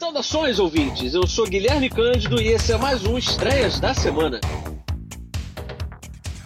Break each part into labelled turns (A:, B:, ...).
A: Saudações, ouvintes! Eu sou Guilherme Cândido e esse é mais um Estreias da Semana.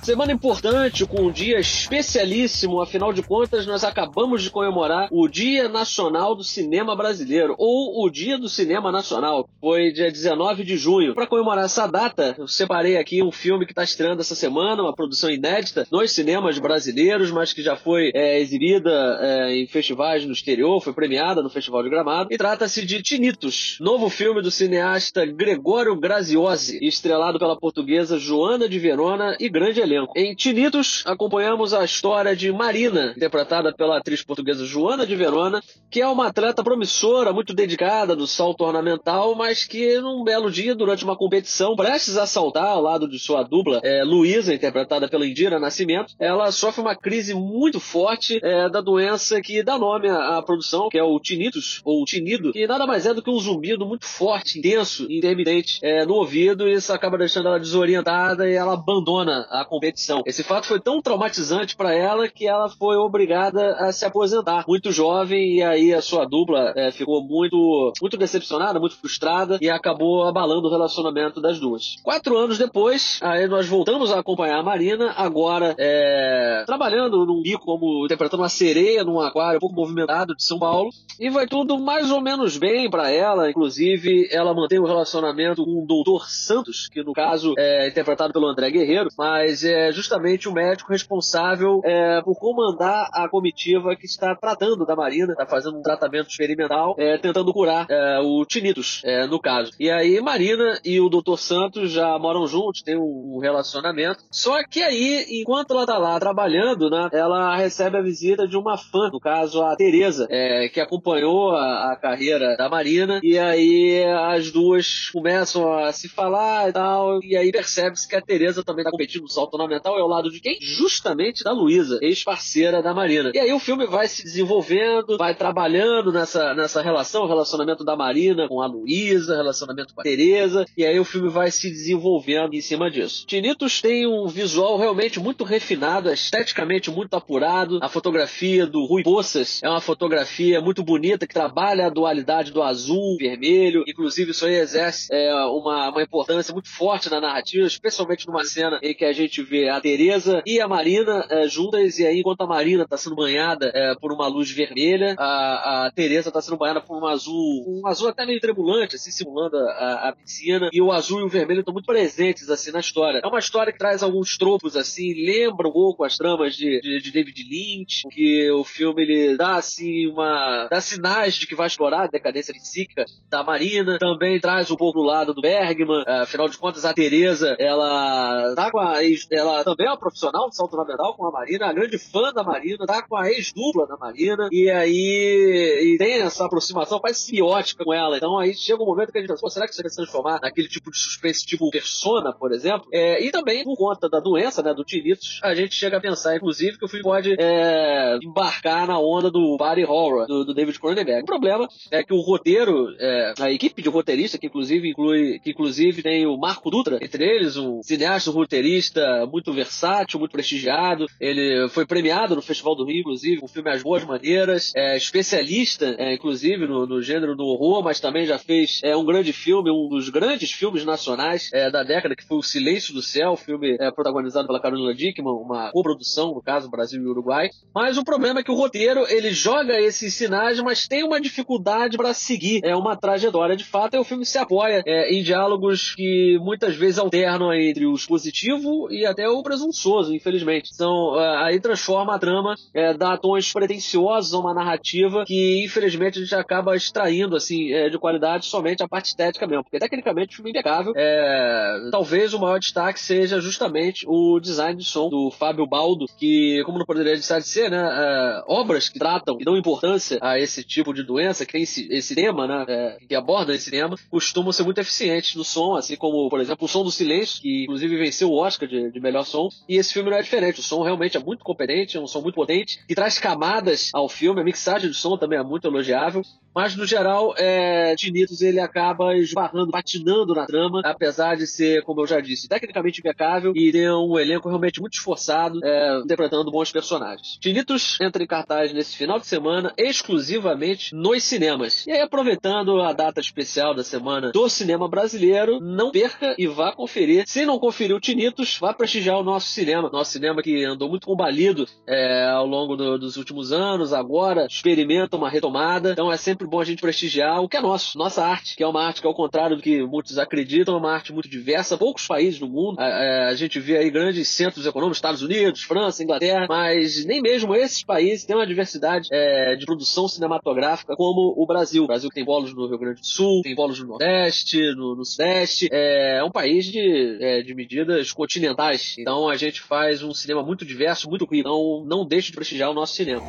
A: Semana importante, com um dia especialíssimo, afinal de contas, nós acabamos de comemorar o Dia Nacional do Cinema Brasileiro, ou o Dia do Cinema Nacional. Foi dia 19 de junho. Para comemorar essa data, eu separei aqui um filme que está estreando essa semana, uma produção inédita nos cinemas brasileiros, mas que já foi é, exibida é, em festivais no exterior, foi premiada no Festival de Gramado, e trata-se de Tinitos, novo filme do cineasta Gregório Graziosi, estrelado pela portuguesa Joana de Verona e grande elenco elenco. Em Tinitos, acompanhamos a história de Marina, interpretada pela atriz portuguesa Joana de Verona, que é uma atleta promissora, muito dedicada do salto ornamental, mas que num belo dia, durante uma competição, prestes a saltar ao lado de sua dupla, é, Luísa, interpretada pela Indira Nascimento, ela sofre uma crise muito forte é, da doença que dá nome à, produção, que é o Tinitos, ou tinido, que nada mais é do que um zumbido muito forte, intenso, intermitente é, no ouvido, e isso acaba deixando ela desorientada e ela abandona a competição competição. Esse fato foi tão traumatizante para ela que ela foi obrigada a se aposentar, muito jovem, e aí a sua dupla é, ficou muito, muito decepcionada, muito frustrada e acabou abalando o relacionamento das duas. Quatro anos depois, aí nós voltamos a acompanhar a Marina, agora é, trabalhando num bico como interpretando uma sereia num aquário um pouco movimentado de São Paulo, e vai tudo mais ou menos bem para ela, inclusive ela mantém um relacionamento com o Doutor Santos, que no caso é interpretado pelo André Guerreiro, mas é é justamente o médico responsável é, por comandar a comitiva que está tratando da Marina, está fazendo um tratamento experimental, é, tentando curar é, o tinnitus, é, no caso. E aí Marina e o Dr. Santos já moram juntos, tem um, um relacionamento. Só que aí, enquanto ela está lá trabalhando, né, ela recebe a visita de uma fã, no caso a Teresa, é, que acompanhou a, a carreira da Marina. E aí as duas começam a se falar e tal, e aí percebe-se que a Teresa também está competindo no salto na fundamental é ao lado de quem? Justamente da Luísa, ex-parceira da Marina. E aí o filme vai se desenvolvendo, vai trabalhando nessa, nessa relação, o relacionamento da Marina com a Luísa, relacionamento com a Teresa, e aí o filme vai se desenvolvendo em cima disso. Tinitos tem um visual realmente muito refinado, esteticamente muito apurado. A fotografia do Rui Poças é uma fotografia muito bonita que trabalha a dualidade do azul, vermelho. Inclusive, isso aí exerce é, uma, uma importância muito forte na narrativa, especialmente numa cena em que a gente vê a Teresa e a Marina é, juntas, e aí enquanto a Marina está sendo banhada é, por uma luz vermelha, a, a Teresa está sendo banhada por um azul, um azul até meio tremulante, assim, simulando a, a piscina, e o azul e o vermelho estão muito presentes, assim, na história. É uma história que traz alguns tropos, assim, lembra um pouco as tramas de, de, de David Lynch, que o filme, ele dá, assim, uma... dá sinais de que vai explorar a decadência psíquica da Marina, também traz um pouco do lado do Bergman, é, afinal de contas, a Teresa, ela tá com a ex, ela também é uma profissional de salto ornamental com a Marina, a grande fã da Marina, tá com a ex-dupla da Marina, e aí e tem essa aproximação quase simbiótica com ela. Então aí chega um momento que a gente pensa, será que isso vai se transformar naquele tipo de suspense, tipo Persona, por exemplo? É, e também, por conta da doença, né, do tinnitus, a gente chega a pensar, inclusive, que o filme pode é, embarcar na onda do body horror, do, do David Cronenberg. O problema é que o roteiro, é, a equipe de roteirista, que inclusive inclui, que inclusive tem o Marco Dutra, entre eles, um cineasta, um roteirista muito versátil, muito prestigiado. Ele foi premiado no Festival do Rio, inclusive, com o filme As Boas Maneiras. É especialista, é, inclusive, no, no, gênero do horror, mas também já fez é, um grande filme, um dos grandes filmes nacionais é, da década, que foi O Silêncio do Céu, filme é, protagonizado pela Carolina Dickman, uma coprodução, no caso, Brasil e Uruguai. Mas o problema é que o roteiro, ele joga esses sinais, mas tem uma dificuldade para seguir é uma trajetória. De fato, e o filme se apoia é, em diálogos que muitas vezes alternam entre o positivo e até o presunçoso, infelizmente. Então, aí transforma a trama, é, dá tons pretensiosos a uma narrativa que, infelizmente, a gente acaba extraindo, assim, é, de qualidade somente a parte estética mesmo. Porque, tecnicamente, o filme é impecável. É, talvez o maior destaque seja justamente o design de som do Fábio Baldo, que, como não poderia deixar de ser, né, é, obras que tratam e dão importância a esse tipo de doença, que tem esse, esse tema, né, é, que aborda esse tema, costumam ser muito eficientes no som, assim como, por exemplo, o som do silêncio, que inclusive venceu o Oscar de, de melhor som, e esse filme não é diferente. O som realmente é muito competente, é um som muito potente, que traz camadas ao filme. A mixagem do som também é muito elogiável. Mas, no geral, é, Tinitos ele acaba esbarrando, patinando na trama, apesar de ser, como eu já disse, tecnicamente impecável e ter um elenco realmente muito esforçado, é, interpretando bons personagens. Tinitos entra em cartaz nesse final de semana, exclusivamente nos cinemas. E aí, aproveitando a data especial da semana do cinema brasileiro, não perca e vá conferir. Se não conferiu Tinitos, vá prestigiar o nosso cinema. Nosso cinema que andou muito combalido é, ao longo do, dos últimos anos, agora experimenta uma retomada. Então é sempre bom a gente prestigiar o que é nosso, nossa arte, que é uma arte que, ao contrário do que muitos acreditam, é uma arte muito diversa. Poucos países no mundo. A, é, a gente vê aí grandes centros econômicos, Estados Unidos, França, Inglaterra, mas nem mesmo esses países têm uma diversidade é, de produção cinematográfica como o Brasil. O Brasil tem polos no Rio Grande do Sul, tem polos no Nordeste, no, no Sudeste. É, é um país de, é, de medidas continentais. Então a gente faz um cinema muito diverso, muito rico. Então não deixe de prestigiar o nosso cinema.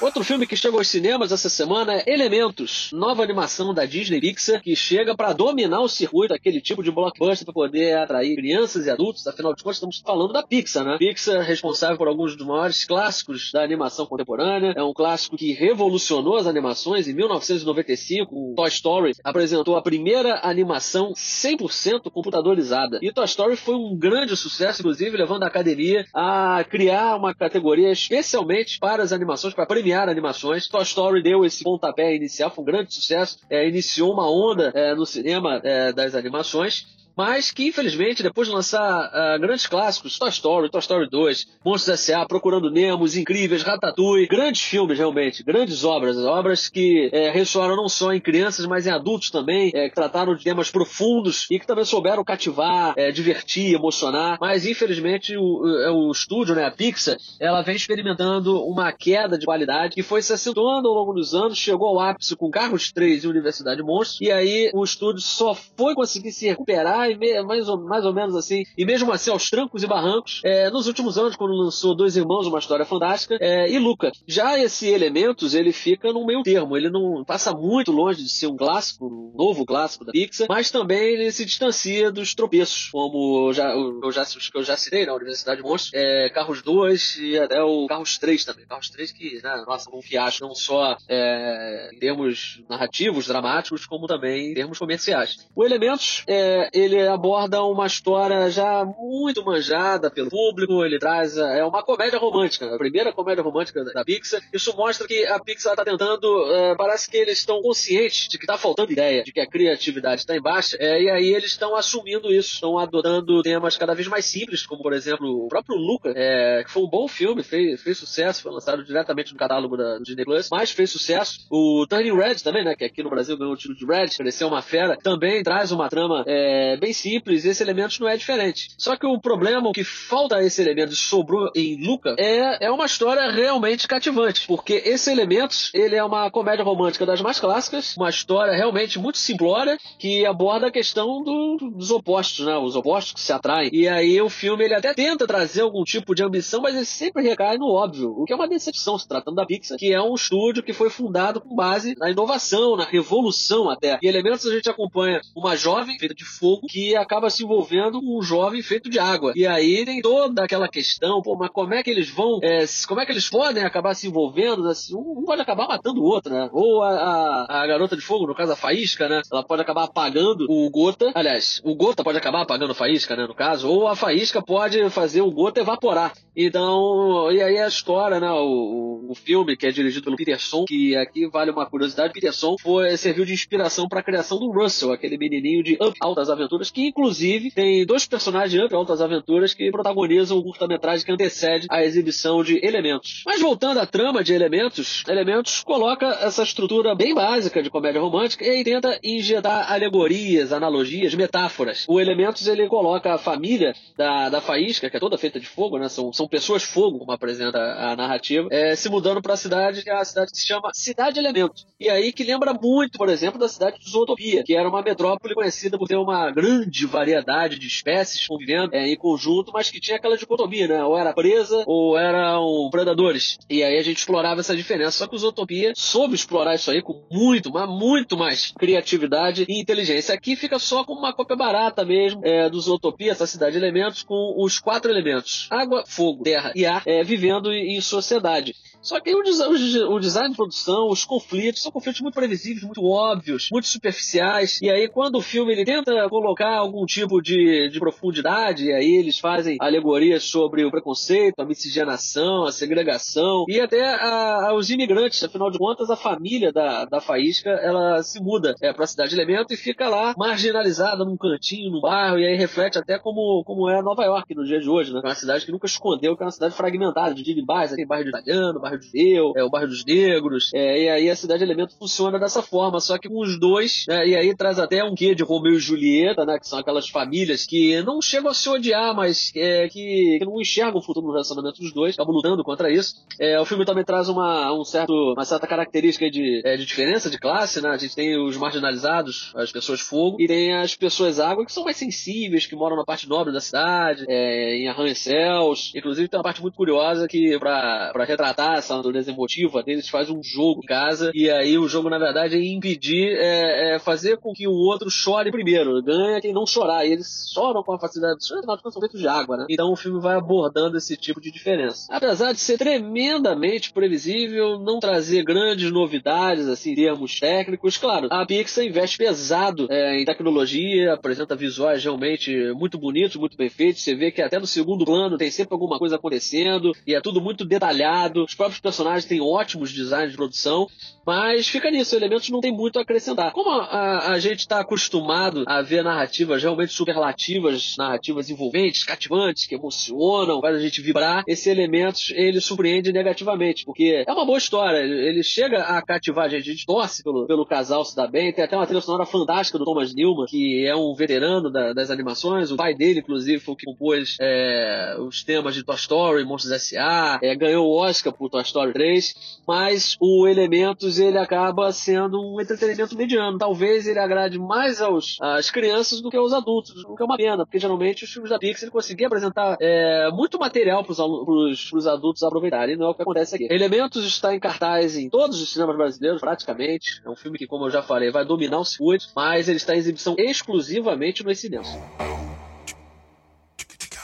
A: Outro filme que chegou aos cinemas essa semana é Elementos, nova animação da Disney Pixar, que chega para dominar o circuito, aquele tipo de blockbuster para poder atrair crianças e adultos. Afinal de contas, estamos falando da Pixar, né? Pixar responsável por alguns dos maiores clássicos da animação contemporânea. É um clássico que revolucionou as animações. Em 1995, o Toy Story apresentou a primeira animação 100% computadorizada. E Toy Story foi um grande sucesso, inclusive levando a academia a criar uma categoria especialmente para as animações, para premiar premiar animações. Toy Story deu esse pontapé inicial, foi um grande sucesso, é, iniciou uma onda é, no cinema é, das animações mas que infelizmente depois de lançar uh, grandes clássicos, Toy Story, Toy Story 2, Monstros S.A., Procurando Nemo, Os Incríveis, Ratatouille, grandes filmes realmente, grandes obras, obras que é, ressoaram não só em crianças, mas em adultos também, é, que trataram de temas profundos e que também souberam cativar, é, divertir, emocionar, mas infelizmente o, o, o estúdio, né, a Pixar, ela vem experimentando uma queda de qualidade que foi se acentuando ao longo dos anos, chegou ao ápice com Carros 3 e Universidade Monstros, e aí o estúdio só foi conseguir se recuperar mais ou, mais ou menos assim, e mesmo assim aos trancos e barrancos, é, nos últimos anos, quando lançou Dois Irmãos, Uma História Fantástica, é, e Luca. Já esse Elementos, ele fica no meio termo, ele não passa muito longe de ser um clássico, um novo clássico da Pixar, mas também ele se distancia dos tropeços, como eu já, eu já, os que eu já citei na Universidade de Monstros, é, Carros 2 e até o Carros 3 também. Carros 3 que, né, nossa, um fiasco, não só é, em termos narrativos, dramáticos, como também em termos comerciais. O Elementos, é, ele aborda uma história já muito manjada pelo público, ele traz é uma comédia romântica, a primeira comédia romântica da Pixar. Isso mostra que a Pixar está tentando, é, parece que eles estão conscientes de que está faltando ideia, de que a criatividade está em baixa, é, e aí eles estão assumindo isso, estão adotando temas cada vez mais simples, como por exemplo o próprio Luca, é, que foi um bom filme, fez, fez sucesso, foi lançado diretamente no catálogo da Disney Plus, mas fez sucesso. O Turning Red também, né, que aqui no Brasil ganhou o título de Red, cresceu uma fera, também traz uma trama é, bem bem simples, esse elemento não é diferente. Só que o problema, que falta esse elemento sobrou em Luca, é, é uma história realmente cativante, porque esse elemento, ele é uma comédia romântica das mais clássicas, uma história realmente muito simplória, que aborda a questão do, dos opostos, né? Os opostos que se atraem. E aí o filme, ele até tenta trazer algum tipo de ambição, mas ele sempre recai no óbvio, o que é uma decepção, se tratando da Pixar, que é um estúdio que foi fundado com base na inovação, na revolução até. E elementos a gente acompanha uma jovem feita de fogo que acaba se envolvendo com um jovem feito de água. E aí tem toda aquela questão, pô, mas como é que eles vão, é, como é que eles podem acabar se envolvendo? Assim, um, pode acabar matando o outro, né? Ou a, a, a, garota de fogo, no caso a Faísca, né? Ela pode acabar apagando o Gota. Aliás, o Gota pode acabar apagando a Faísca, né? No caso. Ou a Faísca pode fazer o Gota evaporar. Então, e aí a história, né? O, o, o filme, que é dirigido pelo Peterson, que aqui vale uma curiosidade, Peterson foi, serviu de inspiração para a criação do Russell, aquele menininho de Up, Altas Aventuras que inclusive tem dois personagens de Altas Aventuras que protagonizam o curta-metragem que antecede a exibição de Elementos. Mas voltando à trama de Elementos, Elementos coloca essa estrutura bem básica de comédia romântica e tenta injetar alegorias, analogias, metáforas. O Elementos ele coloca a família da, da Faísca, que é toda feita de fogo, né? São, são pessoas fogo, como apresenta a narrativa, é, se mudando para a cidade, que é a cidade que se chama Cidade Elementos. E aí que lembra muito, por exemplo, da cidade de Zootopia, que era uma metrópole conhecida por ter uma grande grande variedade de espécies convivendo é, em conjunto, mas que tinha aquela dicotomia, né? Ou era presa ou eram predadores. E aí a gente explorava essa diferença. Só que o Zootopia soube explorar isso aí com muito, mas muito mais criatividade e inteligência. Aqui fica só como uma cópia barata mesmo é, do Zootopia, essa cidade de elementos, com os quatro elementos: água, fogo, terra e ar, é, vivendo em sociedade. Só que o, o, o design de produção, os conflitos, são conflitos muito previsíveis, muito óbvios, muito superficiais. E aí, quando o filme ele tenta colocar algum tipo de, de profundidade, e aí eles fazem alegorias sobre o preconceito, a miscigenação, a segregação e até a, imigrantes. Afinal de contas, a família da, da Faísca ela se muda é, para a cidade de Elemento e fica lá marginalizada num cantinho, num bairro, e aí reflete até como, como é Nova York no dia de hoje, né? Uma cidade que nunca escondeu que é uma cidade fragmentada, de bairros, tem bairro de italiano, bairro de judeu, é, o bairro dos negros, é, e aí a cidade de Elemento funciona dessa forma, só que com os dois, né, e aí traz até um quê de Romeu e Julieta, né, que são aquelas famílias que não chegam a se odiar, mas é, que, que, não enxergam o futuro no relacionamento dos dois, acabam lutando contra isso. É, o filme também traz uma, um certo, uma certa característica de, é, de diferença de classe, né, a gente tem os marginalizados, as pessoas fogo, e tem as pessoas água, que são mais sensíveis, que moram na parte nobre da cidade, é, em arranha-céus, inclusive tem uma parte muito curiosa que, pra retratar essa natureza emotiva deles, faz um jogo em casa, e aí o jogo, na verdade, é impedir, é, é fazer com que o outro chore primeiro. Ganha quem não chorar. E eles choram com a facilidade. Afinal de são feitos de água, né? Então o filme vai abordando esse tipo de diferença. Apesar de ser tremendamente previsível, não trazer grandes novidades, assim, em termos técnicos, claro, a Pixar investe pesado é, em tecnologia, apresenta visuais realmente muito bonitos, muito bem feitos. Você vê que até no segundo plano tem sempre alguma coisa acontecendo e é tudo muito detalhado. Os próprios personagens têm ótimos designs de produção, mas fica nisso, elementos não tem muito a acrescentar. Como a, a, a gente está acostumado a ver narrativas realmente superlativas, narrativas envolventes, cativantes, que emocionam, faz a gente vibrar, esse elementos ele surpreende negativamente, porque é uma boa história, ele chega a cativar a gente, a gente torce pelo, pelo casal se dar bem, tem até uma trilha sonora fantástica do Thomas Newman, que é um veterano da, das animações, o pai dele, inclusive, foi o que compôs é, os temas de Toy Story, Monstros S.A., é, ganhou o Oscar por Toy Story 3, mas o Elementos ele acaba sendo um entretenimento mediano. Talvez ele agrade mais aos, às crianças do que aos adultos, o que é uma pena, porque geralmente os filmes da Pixar ele conseguia apresentar é, muito material para os adultos aproveitarem, não é o que acontece aqui. Elementos está em cartaz em todos os cinemas brasileiros, praticamente. É um filme que, como eu já falei, vai dominar o circuito, mas ele está em exibição exclusivamente nos cinemas.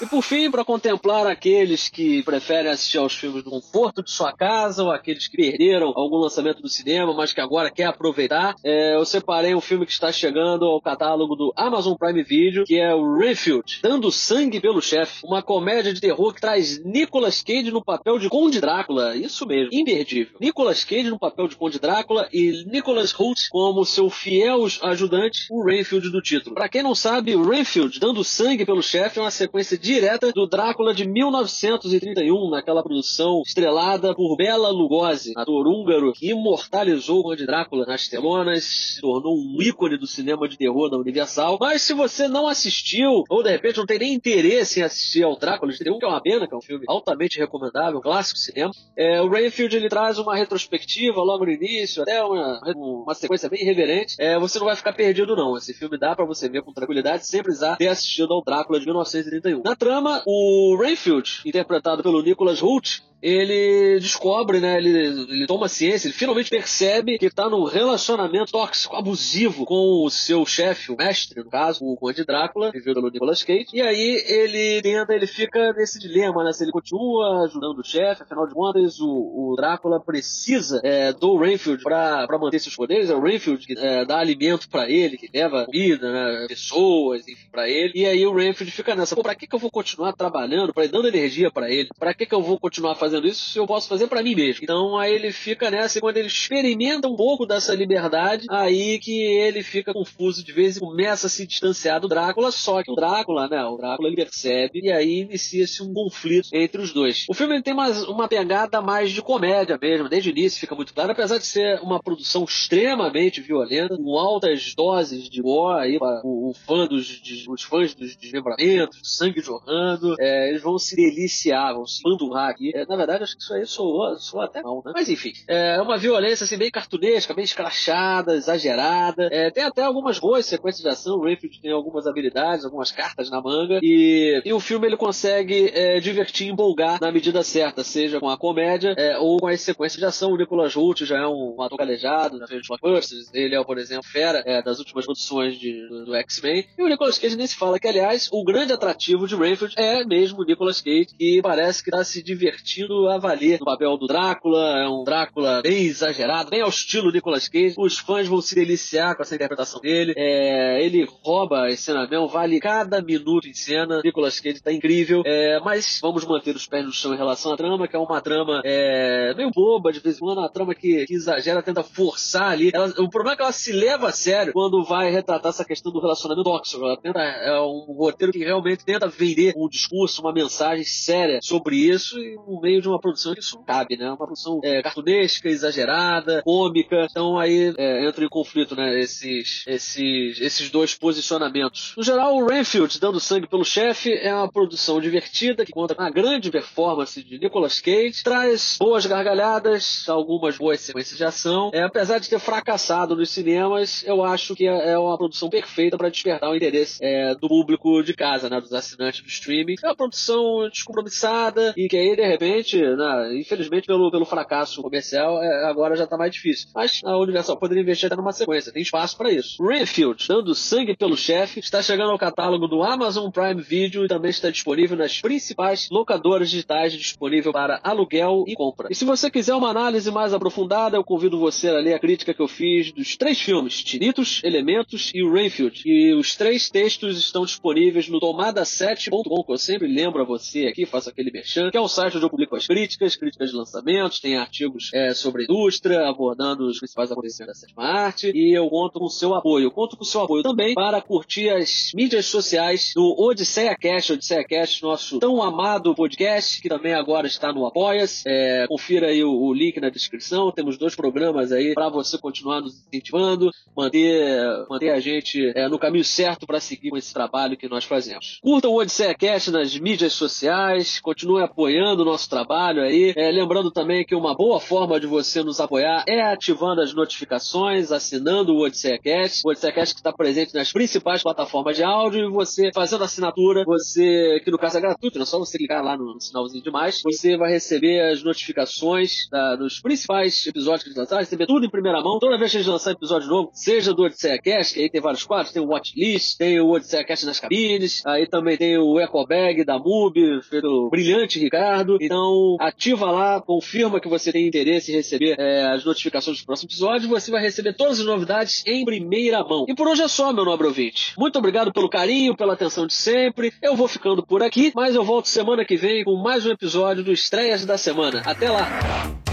A: E por fim, para contemplar aqueles que preferem assistir aos filmes no conforto de sua casa ou aqueles que perderam algum lançamento do cinema, mas que agora quer aproveitar, é, eu separei um filme que está chegando ao catálogo do Amazon Prime Video, que é o Refuge, Dando Sangue pelo Chefe, uma comédia de terror que traz Nicolas Cage no papel de Conde Drácula, isso mesmo, imperdível. Nicolas Cage no papel de Conde Drácula e Nicholas Hoult como seu fiel ajudante, o Renfield do título. Para quem não sabe, Renfield, Dando Sangue pelo Chefe, é uma sequência direta do Drácula de 1931, naquela produção estrelada por Bela Lugosi, ator húngaro que imortalizou o Conde Drácula nas telonas, se tornou um ícone do cinema de terror da Universal. Mas se você não assistiu, ou de repente não tem nem interesse em assistir ao Drácula de 31, que é uma pena, que é um filme altamente recomendável, um clássico cinema, é, o Rainfield ele traz uma retrospectiva logo no início, até uma, uma sequência bem irreverente. É, você não vai ficar perdido não. Esse filme dá para você ver com tranquilidade, sem precisar ter assistido ao Drácula de 1931. Na trama, o Rainfield, interpretado pelo Nicholas Hoult, ele descobre, né? Ele, ele toma ciência, ele finalmente percebe que está num relacionamento tóxico, abusivo com o seu chefe, o mestre, no caso, o Conde Drácula, vivido pelo Nicolas Cage. E aí ele tenta, ele fica nesse dilema, né? Se ele continua ajudando o chefe, afinal de contas, o, o Drácula precisa é, do Rainfield para manter seus poderes. É o Rainfield que é, dá alimento para ele, que leva comida, né? pessoas, enfim, para ele. E aí o Rainfield fica nessa, pô, pra que, que eu vou continuar trabalhando, pra, dando energia para ele? Pra que, que eu vou continuar fazendo fazendo isso eu posso fazer para mim mesmo? Então aí ele fica nessa e quando ele experimenta um pouco dessa liberdade, aí que ele fica confuso de vez e começa a se distanciar do Drácula, só que o Drácula, né, o Drácula ele percebe e aí inicia-se um conflito entre os dois. O filme tem uma, uma pegada mais de comédia mesmo, desde o início fica muito claro, apesar de ser uma produção extremamente violenta, com altas doses de gore aí para o, o fã dos, de, os fãs dos desmembramentos, sangue jorrando, é, eles vão se deliciar, vão se mandurrar aqui. É, na verdade, acho que isso aí soou, soou até mal, né? Mas enfim, é uma violência assim, bem cartunesca, bem escrachada, exagerada. É, tem até algumas boas sequências de ação. O Rayfield tem algumas habilidades, algumas cartas na manga. E, e o filme ele consegue é, divertir e empolgar na medida certa, seja com a comédia é, ou com as sequências de ação. O Nicolas Hoult já é um, ator calejado frente de blockbusters. Ele é, por exemplo, fera é, das últimas produções de, do, do X-Men. E o Nicolas Cage nem se fala que, aliás, o grande atrativo de Rayfield é mesmo o Nicolas Cage, que parece que está se divertindo a valer no papel do Drácula. É um Drácula bem exagerado, bem ao estilo Nicolas Cage. Os fãs vão se deliciar com essa interpretação dele. É, ele rouba a cena mesmo, vale cada minuto em cena. Nicolas Cage tá incrível. É, mas vamos manter os pés no chão em relação à trama, que é uma trama é, meio boba de vez em quando, uma trama que, que exagera, tenta forçar ali. Ela, o problema é que ela se leva a sério quando vai retratar essa questão do relacionamento tóxico. Ela tenta, é um roteiro que realmente tenta vender um discurso, uma mensagem séria sobre isso e no meio de uma produção que isso cabe, né? Uma produção é, cartunesca, exagerada, cômica. Então aí é, entra em conflito, né? Esses, esses, esses dois posicionamentos. No geral, o Renfield dando sangue pelo chefe é uma produção divertida que conta com grande performance de Nicolas Cage, traz boas gargalhadas, algumas boas sequências de ação. É, apesar de ter fracassado nos cinemas, eu acho que é, é uma produção perfeita para despertar o interesse é, do público de casa, né? Dos assinantes do streaming. É uma produção descompromissada e que aí, de repente, né, infelizmente, pelo, pelo fracasso comercial, é, agora já tá mais difícil. Mas a Universal poderia investir até numa sequência, tem espaço para isso. Renfield, dando sangue pelo chefe, está chegando ao catálogo do Amazon Prime Video e também está disponível nas principais locadoras digitais disponível para aluguel e compra. E se você quiser uma análise mais aprofundada, eu convido você a ler a crítica que eu fiz dos três filmes, Tinitos, Elementos e Renfield. E os três textos estão disponíveis no tomada7.com, que eu sempre lembro a você aqui, faço aquele merchan, que é um site onde eu publico as críticas, críticas de lançamentos, tem artigos é, sobre indústria, abordando os principais acontecimentos da sétima arte, e eu conto com o seu apoio. Conto com o seu apoio também para curtir as mídias sociais do Odisseia Cast, Odisseia Cast, nosso tão amado podcast, que também agora está no Apoias. É, confira aí o, o, link na descrição. Temos dois programas aí para você continuar nos incentivando, manter, manter a gente é, no caminho certo para seguir com esse trabalho que nós fazemos. Curta o Odisseia Cast nas mídias sociais, continue apoiando o nosso trabalho aí. É, lembrando também que uma boa forma de você nos apoiar é ativando as notificações, assinando o Odisseia Cast. O Odisseia Cast que está presente nas principais plataformas de áudio e você fazendo assinatura, você, que no caso é gratuito, é só você clicar lá no, sinalzinho de mais, você vai receber as notificações da, dos principais episódios que eles lançaram, receber tudo em primeira mão. Toda vez que eles lançarem episódio novo, seja do Odisseia Cast, que aí tem vários quadros, tem o Watchlist, tem o Odisseia Cast nas cabines, aí também tem o Eco Bag da MUBI, pelo brilhante Ricardo. Então, ativa lá, confirma que você tem interesse em receber é, as notificações dos próximos episódios, você vai receber todas as novidades em primeira mão. E por hoje é só, meu nobre ouvinte. Muito obrigado pelo carinho, pela atenção de sempre. Eu vou ficando por aqui, mas eu volto semana que vem com mais um episódio do Estreias da Semana. Até lá!